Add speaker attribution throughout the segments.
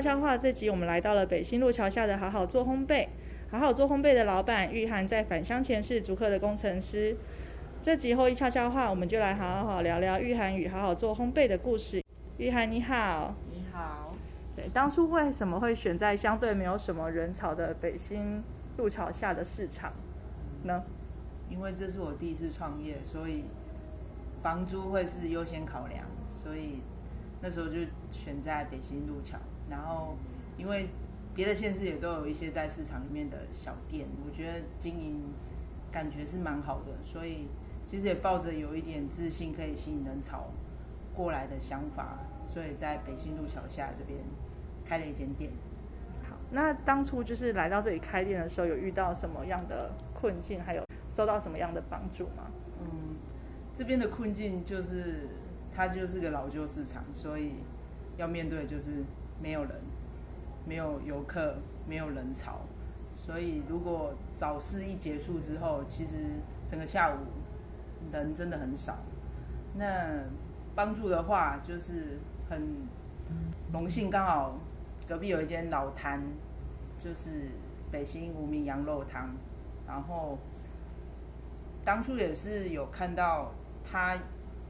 Speaker 1: 悄悄话这集，我们来到了北新路桥下的好好做烘焙。好好做烘焙的老板玉涵在返乡前是竹科的工程师。这集后一悄悄话，我们就来好好聊聊玉涵与好好做烘焙的故事。玉涵你好，
Speaker 2: 你好。
Speaker 1: 对，当初为什么会选在相对没有什么人潮的北新路桥下的市场呢？
Speaker 2: 因为这是我第一次创业，所以房租会是优先考量，所以那时候就选在北新路桥。然后因为别的县市也都有一些在市场里面的小店，我觉得经营感觉是蛮好的，所以其实也抱着有一点自信可以吸引人潮过来的想法，所以在北新路桥下这边开了一间店。
Speaker 1: 好，那当初就是来到这里开店的时候，有遇到什么样的困境，还有受到什么样的帮助吗？
Speaker 2: 嗯，这边的困境就是它就是个老旧市场，所以要面对的就是没有人。没有游客，没有人潮，所以如果早市一结束之后，其实整个下午人真的很少。那帮助的话，就是很荣幸，刚好隔壁有一间老摊，就是北新无名羊肉汤，然后当初也是有看到他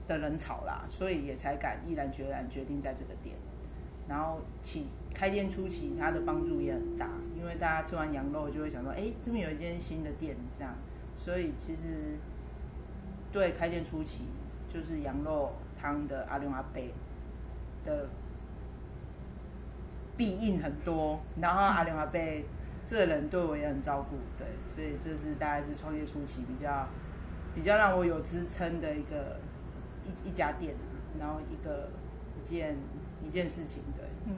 Speaker 2: 的人潮啦，所以也才敢毅然决然决定在这个店，然后起。开店初期，它的帮助也很大，因为大家吃完羊肉就会想说，哎，这边有一间新的店，这样，所以其实对开店初期，就是羊肉汤的阿龙阿贝的必应很多，然后阿龙阿贝这人对我也很照顾，对，所以这是大概是创业初期比较比较让我有支撑的一个一一家店，然后一个一件一件事情，对，嗯。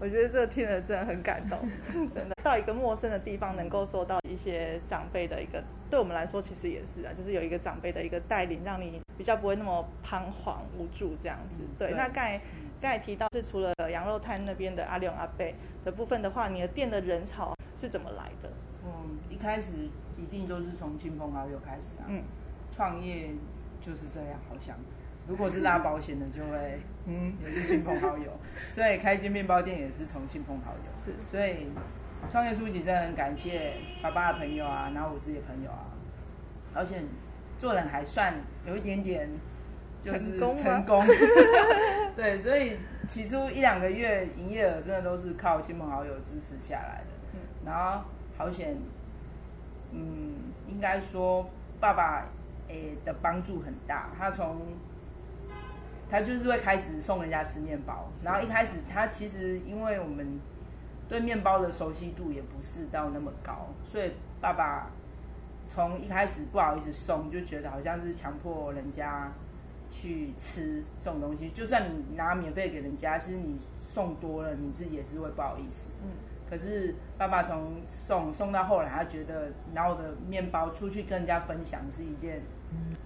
Speaker 1: 我觉得这个听了真的很感动，真的到一个陌生的地方，能够受到一些长辈的一个，对我们来说其实也是啊，就是有一个长辈的一个带领，让你比较不会那么彷徨无助这样子。对，那刚才刚才提到是除了羊肉摊那边的阿龙阿贝的部分的话，你的店的人潮是怎么来的？
Speaker 2: 嗯，一开始一定都是从亲朋好友开始啊。嗯，创业就是这样，好像。如果是拉保险的，就会嗯。也是亲朋好友，所以开一间面包店也是从亲朋好友。是，所以创业初期真的很感谢爸爸的朋友啊，然后我自己的朋友啊，而且做人还算有一点点
Speaker 1: 成功
Speaker 2: 成功。对，所以起初一两个月营业额真的都是靠亲朋好友支持下来的。嗯，然后好险，嗯，应该说爸爸诶的帮助很大，他从他就是会开始送人家吃面包，然后一开始他其实因为我们对面包的熟悉度也不是到那么高，所以爸爸从一开始不好意思送，就觉得好像是强迫人家去吃这种东西。就算你拿免费给人家，其实你送多了，你自己也是会不好意思。嗯。可是爸爸从送送到后来，他觉得拿我的面包出去跟人家分享是一件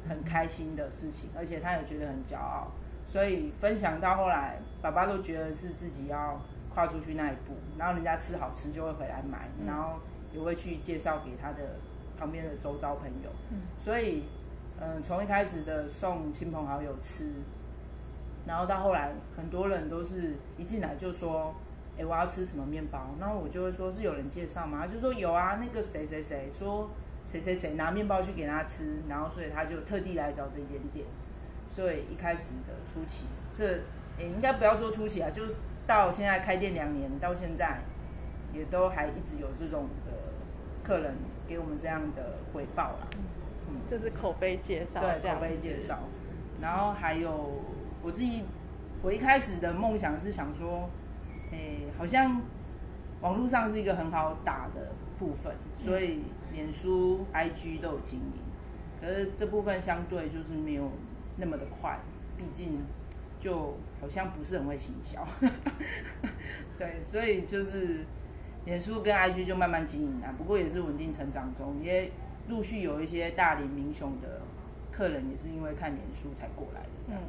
Speaker 2: 很开心的事情，而且他也觉得很骄傲。所以分享到后来，爸爸都觉得是自己要跨出去那一步，然后人家吃好吃就会回来买，然后也会去介绍给他的旁边的周遭朋友。所以，嗯，从一开始的送亲朋好友吃，然后到后来很多人都是一进来就说：“哎，我要吃什么面包？”然后我就会说是有人介绍吗？就说有啊，那个谁谁谁说谁谁谁拿面包去给他吃，然后所以他就特地来找这间店。所以一开始的初期，这也应该不要说初期啊，就是到现在开店两年，到现在也都还一直有这种的客人给我们这样的回报啦。
Speaker 1: 嗯，就是口碑介绍，
Speaker 2: 对，口碑介绍。然后还有我自己，我一开始的梦想是想说，诶，好像网络上是一个很好打的部分，所以脸书、IG 都有经营，可是这部分相对就是没有。那么的快，毕竟就好像不是很会行销，对，所以就是脸书跟 IG 就慢慢经营啊，不过也是稳定成长中，也陆续有一些大龄民雄的客人也是因为看脸书才过来的这样。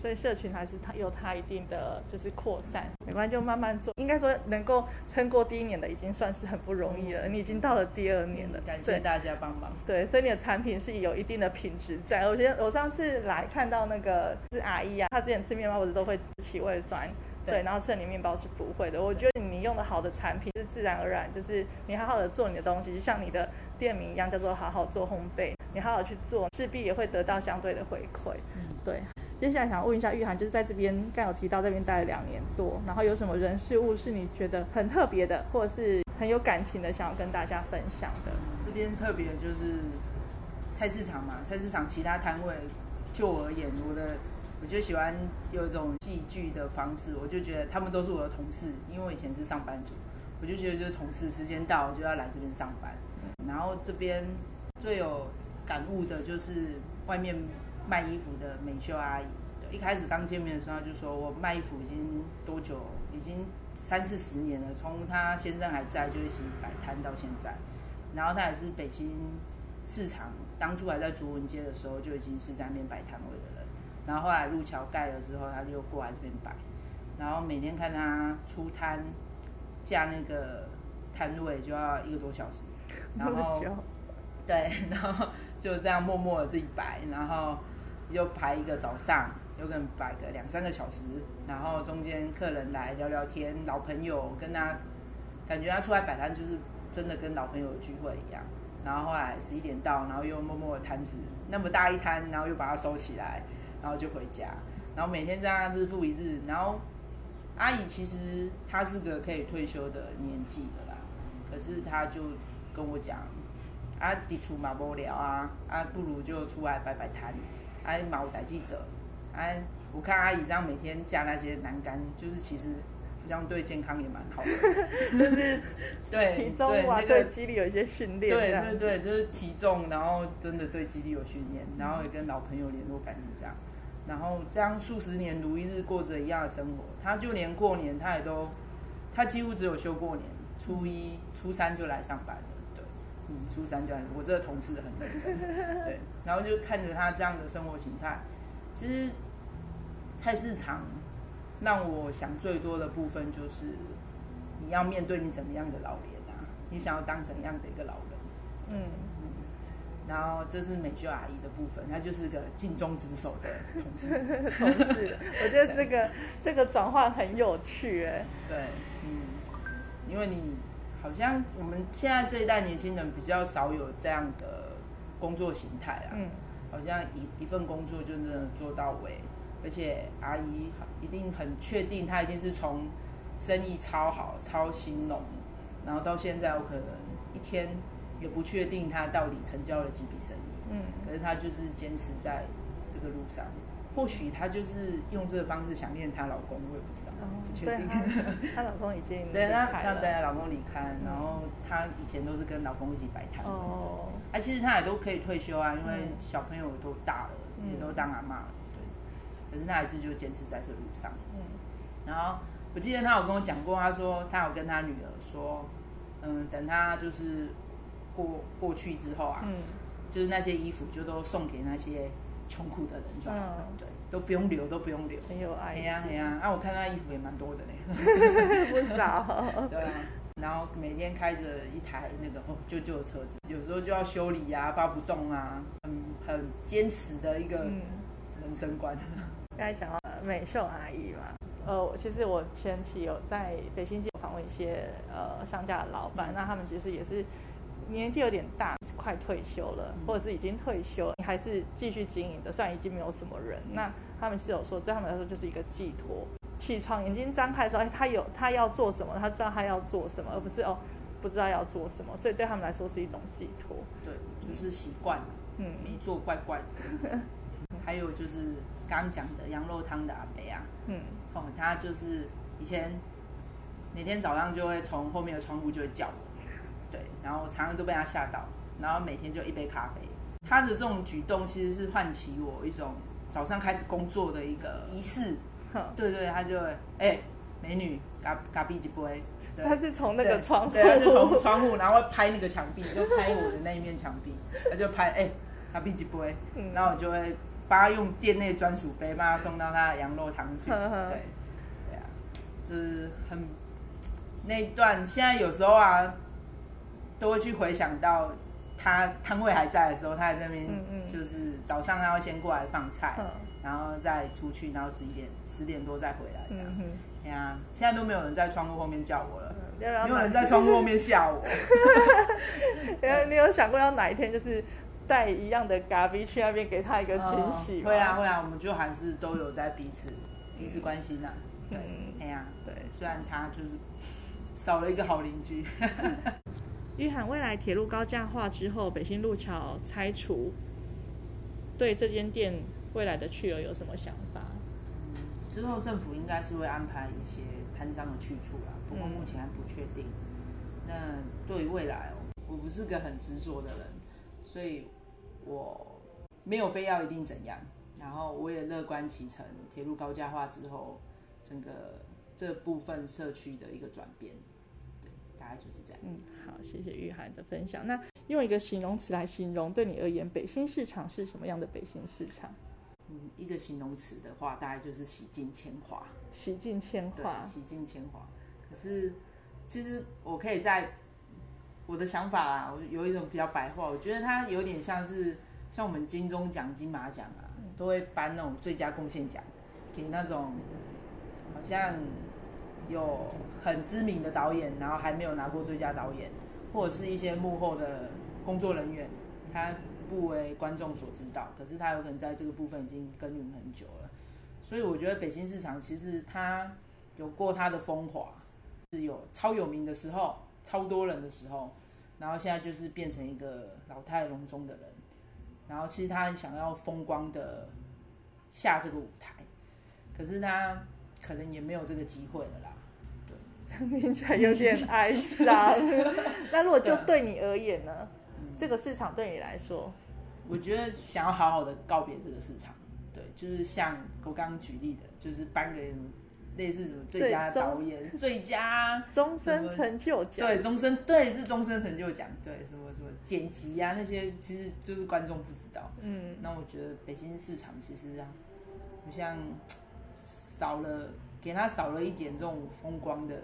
Speaker 1: 所以社群还是它有它一定的就是扩散，没关系就慢慢做。应该说能够撑过第一年的已经算是很不容易了，你已经到了第二年了。
Speaker 2: 感谢大家帮忙。
Speaker 1: 对，所以你的产品是有一定的品质在。我觉得我上次来看到那个是阿姨啊，她之前吃面包不是都会起胃酸，对，然后吃了你面包是不会的。我觉得你用的好的产品是自然而然，就是你好好的做你的东西，就像你的店名一样，叫做好好做烘焙。你好好去做，势必也会得到相对的回馈。嗯，对。接下来想问一下玉涵，就是在这边刚有提到这边待了两年多，然后有什么人事物是你觉得很特别的，或者是很有感情的，想要跟大家分享的？
Speaker 2: 这边特别就是菜市场嘛，菜市场其他摊位，就我而言，我的我就喜欢有一种戏剧的方式，我就觉得他们都是我的同事，因为我以前是上班族，我就觉得就是同事，时间到就要来这边上班。然后这边最有感悟的就是外面。卖衣服的美秀阿姨，一开始刚见面的时候就说：“我卖衣服已经多久？已经三四十年了。从她先生还在就一起摆摊到现在。然后她也是北新市场当初还在竹文街的时候就已经是在那边摆摊位的人。然后后来路桥盖了之后，他就过来这边摆。然后每天看他出摊架那个摊位就要一个多小时。然后对，然后就这样默默的自己摆，然后。又排一个早上，有可能摆个两三个小时，然后中间客人来聊聊天，老朋友跟他，感觉他出来摆摊就是真的跟老朋友聚会一样。然后后来十一点到，然后又默默的摊子那么大一摊，然后又把它收起来，然后就回家。然后每天这样日复一日。然后阿姨其实她是个可以退休的年纪的啦，可是她就跟我讲，啊，地处嘛无聊啊，啊，不如就出来摆摆摊。哎，毛代记者，哎，我看阿姨这样每天加那些栏杆，就是其实好像对健康也蛮好的，就是 对
Speaker 1: 体重啊，对肌力有一些训练。
Speaker 2: 对对对，就是体重，然后真的对肌力有训练，然后也跟老朋友联络感情这样，然后这样数十年如一日过着一样的生活。他就连过年他也都，他几乎只有休过年，初一、初三就来上班。嗯，初三就我这个同事很认真，对，然后就看着他这样的生活形态，其实菜市场让我想最多的部分就是你要面对你怎么样的老年啊，你想要当怎样的一个老人，嗯嗯，然后这是美秀阿姨的部分，她就是个尽忠职守的同事，
Speaker 1: 同事，我觉得这个这个转换很有趣，哎，
Speaker 2: 对，嗯，因为你。好像我们现在这一代年轻人比较少有这样的工作形态啊，嗯，好像一一份工作就能做到位，而且阿姨一定很确定，她一定是从生意超好、超兴隆，然后到现在我可能一天也不确定她到底成交了几笔生意，嗯，可是她就是坚持在这个路上。或许她就是用这个方式想念她老公，我也不知道，不确定。
Speaker 1: 她老公已经
Speaker 2: 对，
Speaker 1: 她
Speaker 2: 她等老公离开，然后她以前都是跟老公一起摆摊。哦。哎，其实她也都可以退休啊，因为小朋友都大了，也都当阿妈了，对。可是她还是就坚持在这路上。嗯。然后我记得她有跟我讲过，她说她有跟她女儿说，嗯，等她就是过过去之后啊，嗯，就是那些衣服就都送给那些。穷苦的人就好了，对，都不用留，都不用留，
Speaker 1: 很有爱。
Speaker 2: 哎呀哎呀，啊，我看他衣服也蛮多的呢，
Speaker 1: 不少。
Speaker 2: 对啊，然后每天开着一台那个哦旧旧的车子，有时候就要修理呀，发不动啊，很很坚持的一个人生观。
Speaker 1: 刚才讲到美秀阿姨嘛，呃，其实我前期有在北新街访问一些呃商家的老板，那他们其实也是。年纪有点大，快退休了，或者是已经退休，你还是继续经营的。虽然已经没有什么人，那他们是有说，对他们来说就是一个寄托。起床眼睛张开的时候，哎，他有他要做什么，他知道他要做什么，而不是哦不知道要做什么。所以对他们来说是一种寄托。
Speaker 2: 对，就是习惯。嗯，你做怪怪的。还有就是刚刚讲的羊肉汤的阿伯啊，嗯，哦，他就是以前每天早上就会从后面的窗户就会叫我。对，然后常常都被他吓到，然后每天就一杯咖啡。他的这种举动其实是唤起我一种早上开始工作的一个仪式。对对，他就会哎，美女，咖咖啡几杯。
Speaker 1: 他是从那个窗户，
Speaker 2: 对，他就从窗户，然后拍那个墙壁，就拍我的那一面墙壁，他就拍哎，咖啡几杯。然后我就会帮他用店内专属杯，帮他送到他的羊肉汤去。对，对啊，就是很那一段，现在有时候啊。都会去回想到他摊位还在的时候，他在那边就是早上他会先过来放菜，然然后再出去，然后十一点十点多再回来这样。
Speaker 1: 嗯
Speaker 2: 呀，现在都没有人在窗户后面叫我了，没有人在窗户后面吓我。
Speaker 1: 你有想过要哪一天就是带一样的咖啡去那边给他一个惊喜吗？
Speaker 2: 会啊会啊，我们就还是都有在彼此彼此关心呐、对，
Speaker 1: 嗯
Speaker 2: 哎呀，
Speaker 1: 对。
Speaker 2: 虽然他就是少了一个好邻居。
Speaker 1: 玉涵未来铁路高架化之后，北新路桥拆除，对这间店未来的去留有什么想法？
Speaker 2: 之后政府应该是会安排一些摊商的去处啦，不过目前还不确定。那对于未来哦，我不是个很执着的人，所以我没有非要一定怎样。然后我也乐观其成，铁路高架化之后，整个这部分社区的一个转变，对，大概就是这样。
Speaker 1: 嗯，好，谢谢玉涵的分享。那用一个形容词来形容，对你而言，北新市场是什么样的北新市场？
Speaker 2: 嗯，一个形容词的话，大概就是洗尽铅华。
Speaker 1: 洗尽铅
Speaker 2: 对
Speaker 1: 华，，
Speaker 2: 洗尽铅华。可是其实我可以在我的想法啊，我有一种比较白话，我觉得它有点像是像我们金钟奖、金马奖啊，都会颁那种最佳贡献奖给那种好像有很知名的导演，然后还没有拿过最佳导演，或者是一些幕后的工作人员，他不为观众所知道，可是他有可能在这个部分已经耕耘很久了。所以我觉得北京市场其实它有过它的风华，是有超有名的时候，超多人的时候，然后现在就是变成一个老态龙钟的人，然后其实他很想要风光的下这个舞台，可是他可能也没有这个机会了啦。
Speaker 1: 听起来有点哀伤。那如果就对你而言呢？这个市场对你来说，
Speaker 2: 我觉得想要好好的告别这个市场，对，就是像我刚刚举例的，就是颁给类似什么最佳
Speaker 1: 最
Speaker 2: 导演、最佳
Speaker 1: 终身成就奖，
Speaker 2: 对，终身对是终身成就奖，对什么什么剪辑啊那些，其实就是观众不知道。
Speaker 1: 嗯，
Speaker 2: 那我觉得北京市场其实啊，不像少了给他少了一点这种风光的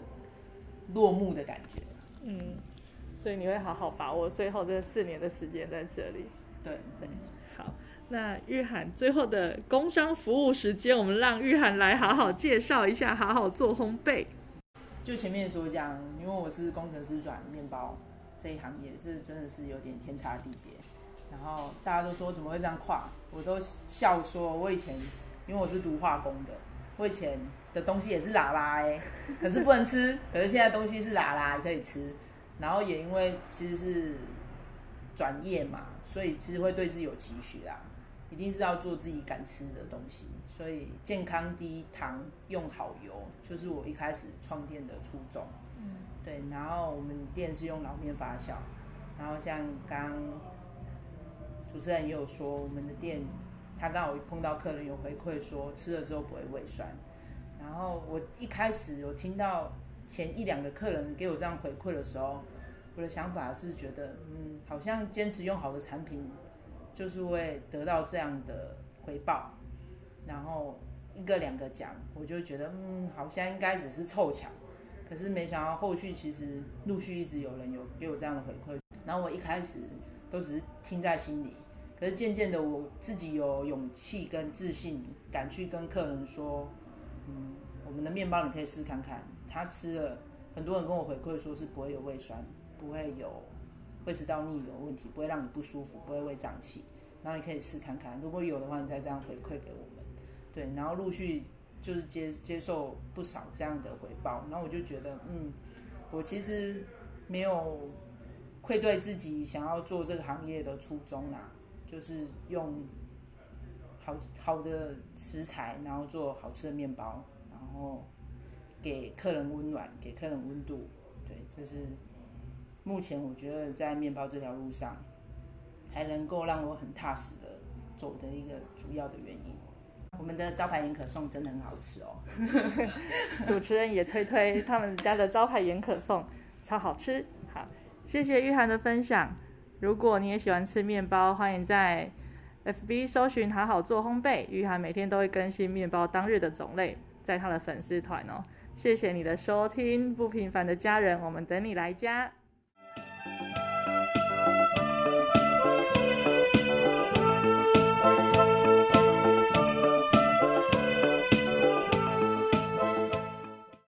Speaker 2: 落幕的感觉。
Speaker 1: 嗯，所以你会好好把握最后这四年的时间在这里。
Speaker 2: 对
Speaker 1: 对，好，那玉涵最后的工商服务时间，我们让玉涵来好好介绍一下，好好做烘焙。
Speaker 2: 就前面所讲，因为我是工程师转面包这一行业，这真的是有点天差地别。然后大家都说怎么会这样跨，我都笑说，我以前因为我是读化工的，我以前的东西也是拉拉哎、可是不能吃，可是现在东西是拉拉也可以吃。然后也因为其实是转业嘛，所以其实会对自己有期许啊，一定是要做自己敢吃的东西。所以健康低糖用好油，就是我一开始创店的初衷。
Speaker 1: 嗯，
Speaker 2: 对，然后我们店是用老面发酵，然后像刚主持人也有说，我们的店他刚好碰到客人有回馈说吃了之后不会胃酸，然后我一开始有听到前一两个客人给我这样回馈的时候，我的想法是觉得，嗯，好像坚持用好的产品，就是会得到这样的回报，然后一个两个讲，我就觉得，嗯，好像应该只是凑巧。可是没想到后续其实陆续一直有人有给我这样的回馈，然后我一开始都只是听在心里，可是渐渐的我自己有勇气跟自信，敢去跟客人说，嗯，我们的面包你可以试看看，他吃了，很多人跟我回馈说是不会有胃酸，不会有胃食道逆流问题，不会让你不舒服，不会胃胀气，然后你可以试看看，如果有的话，你再这样回馈给我们，对，然后陆续。就是接接受不少这样的回报，然后我就觉得，嗯，我其实没有愧对自己想要做这个行业的初衷啦，就是用好好的食材，然后做好吃的面包，然后给客人温暖，给客人温度，对，这是目前我觉得在面包这条路上还能够让我很踏实的走的一个主要的原因。我们的招牌盐可颂真的很好吃哦，
Speaker 1: 主持人也推推他们家的招牌盐可颂，超好吃。好，谢谢玉涵的分享。如果你也喜欢吃面包，欢迎在 FB 搜寻“好好做烘焙”，玉涵每天都会更新面包当日的种类，在他的粉丝团哦。谢谢你的收听，不平凡的家人，我们等你来家。